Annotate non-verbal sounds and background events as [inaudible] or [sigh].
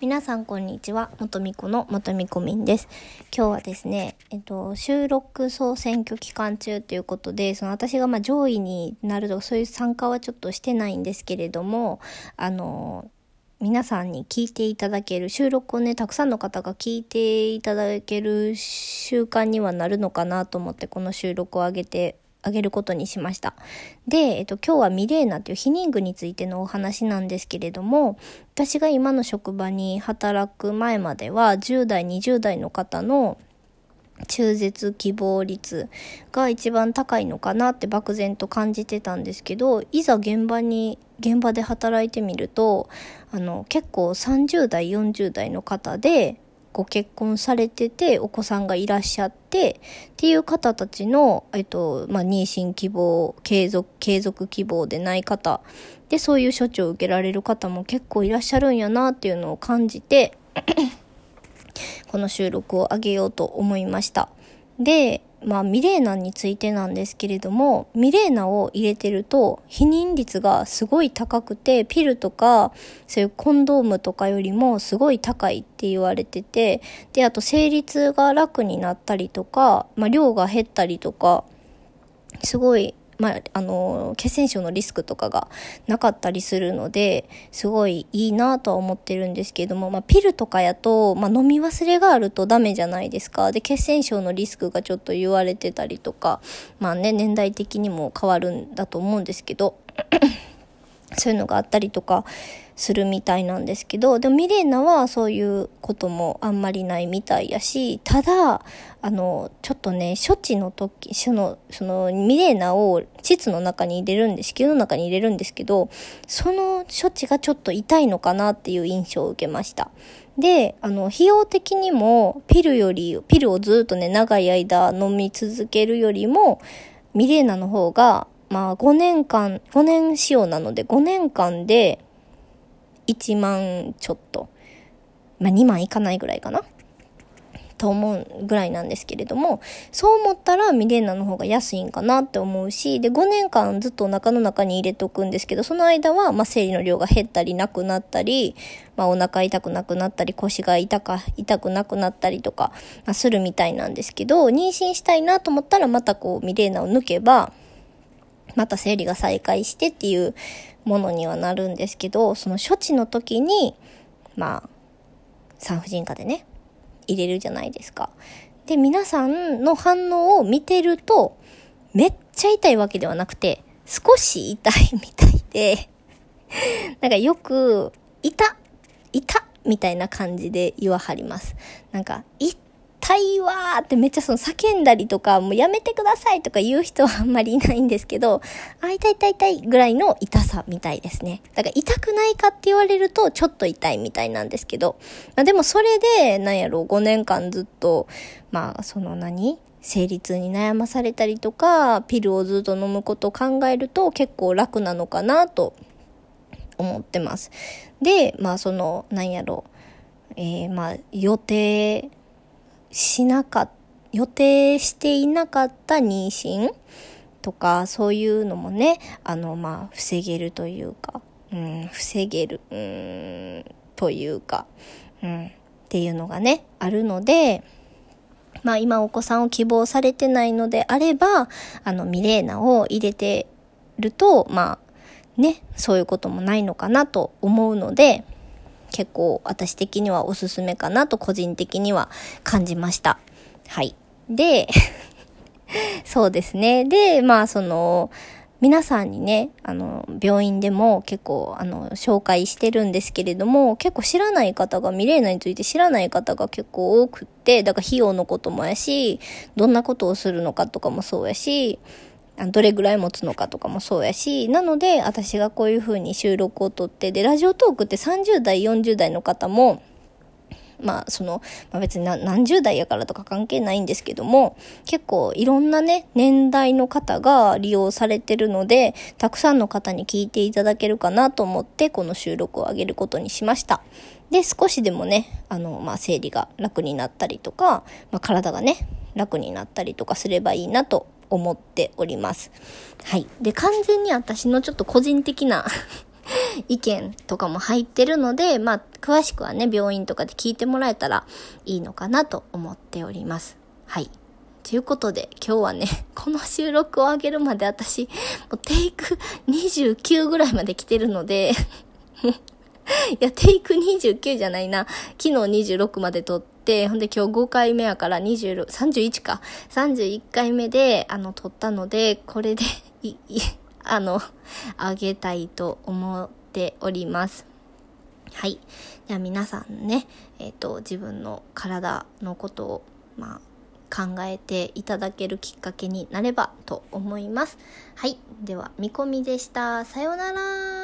皆さんこんにちは。元美子の元美子みです。今日はですね、えっと、収録総選挙期間中ということで、その私がま上位になるとそういう参加はちょっとしてないんですけれども、あの、皆さんに聞いていただける、収録をね、たくさんの方が聞いていただける習慣にはなるのかなと思って、この収録を上げてあげることにしました。で、えっと、今日はミレーナっていう避妊具についてのお話なんですけれども、私が今の職場に働く前までは、10代、20代の方の中絶希望率が一番高いのかなって漠然と感じてたんですけど、いざ現場に、現場で働いてみると、あの、結構30代、40代の方で、ご結婚されてて、お子さんがいらっしゃって、っていう方たちの、えっと、まあ、妊娠希望、継続、継続希望でない方、で、そういう処置を受けられる方も結構いらっしゃるんやなっていうのを感じてこの収録を上げようと思いました。で、まあ、ミレーナについてなんですけれども、ミレーナを入れてると、避妊率がすごい高くて、ピルとか、そういうコンドームとかよりもすごい高いって言われてて、で、あと生理痛が楽になったりとか、まあ、量が減ったりとか、すごいまあ、あの、血栓症のリスクとかがなかったりするので、すごいいいなとは思ってるんですけども、まあ、ピルとかやと、まあ、飲み忘れがあるとダメじゃないですか。で、血栓症のリスクがちょっと言われてたりとか、まあね、年代的にも変わるんだと思うんですけど、そういうのがあったりとかするみたいなんですけど、でもミレーナはそういうこともあんまりないみたいやし、ただ、あの、ちょっとね、処置の時、その、そのミレーナを膣の中に入れるんです、子宮の中に入れるんですけど、その処置がちょっと痛いのかなっていう印象を受けました。で、あの、費用的にも、ピルより、ピルをずっとね、長い間飲み続けるよりも、ミレーナの方が、まあ5年間、5年使用なので5年間で1万ちょっと。まあ2万いかないぐらいかな。と思うぐらいなんですけれども、そう思ったらミレーナの方が安いんかなって思うし、で、5年間ずっとお腹の中に入れとくんですけど、その間は、まあ、生理の量が減ったりなくなったり、まあ、お腹痛くなくなったり、腰が痛か、痛くなくなったりとか、まあ、するみたいなんですけど、妊娠したいなと思ったらまたこう、ミレーナを抜けば、また生理が再開してっていうものにはなるんですけど、その処置の時に、まあ、産婦人科でね、入れるじゃないですか。で、皆さんの反応を見てると、めっちゃ痛いわけではなくて、少し痛いみたいで、[laughs] なんかよく、痛痛みたいな感じで言わはります。なんか、痛痛いわーってめっちゃその叫んだりとか、もうやめてくださいとか言う人はあんまりいないんですけど、あ、痛い痛い痛いぐらいの痛さみたいですね。だから痛くないかって言われるとちょっと痛いみたいなんですけど、まあでもそれで、なんやろう、5年間ずっと、まあその何？生理痛に悩まされたりとか、ピルをずっと飲むことを考えると結構楽なのかなと思ってます。で、まあその、なんやろう、えー、まあ予定、しなかっ予定していなかった妊娠とか、そういうのもね、あの、まあ、防げるというか、うん、防げる、うん、というか、うん、っていうのがね、あるので、まあ今お子さんを希望されてないのであれば、あのミレーナを入れてると、まあね、そういうこともないのかなと思うので、結構私的にはおすすめかなと個人的には感じました。はい。で、[laughs] そうですね。で、まあその、皆さんにね、あの、病院でも結構、あの、紹介してるんですけれども、結構知らない方が、ミレーナについて知らない方が結構多くって、だから費用のこともやし、どんなことをするのかとかもそうやし、どれぐらい持つのかとかもそうやし、なので私がこういう風に収録をとって、で、ラジオトークって30代、40代の方も、まあ、その、まあ、別に何十代やからとか関係ないんですけども、結構いろんなね、年代の方が利用されてるので、たくさんの方に聞いていただけるかなと思って、この収録を上げることにしました。で、少しでもね、あの、まあ、生理が楽になったりとか、まあ、体がね、楽になったりとかすればいいなと思っております。はい。で、完全に私のちょっと個人的な [laughs] 意見とかも入ってるので、まあ、詳しくはね、病院とかで聞いてもらえたらいいのかなと思っております。はい。ということで、今日はね、[laughs] この収録を上げるまで私、もうテイク29ぐらいまで来てるので [laughs] いや、テイク29じゃないな。昨日26まで撮って、ほんで今日5回目やから26、31か。31回目で、あの、撮ったので、これでい、い、あの、あげたいと思っております。はい。では皆さんね、えっ、ー、と、自分の体のことを、まあ、考えていただけるきっかけになればと思います。はい。では、見込みでした。さようなら。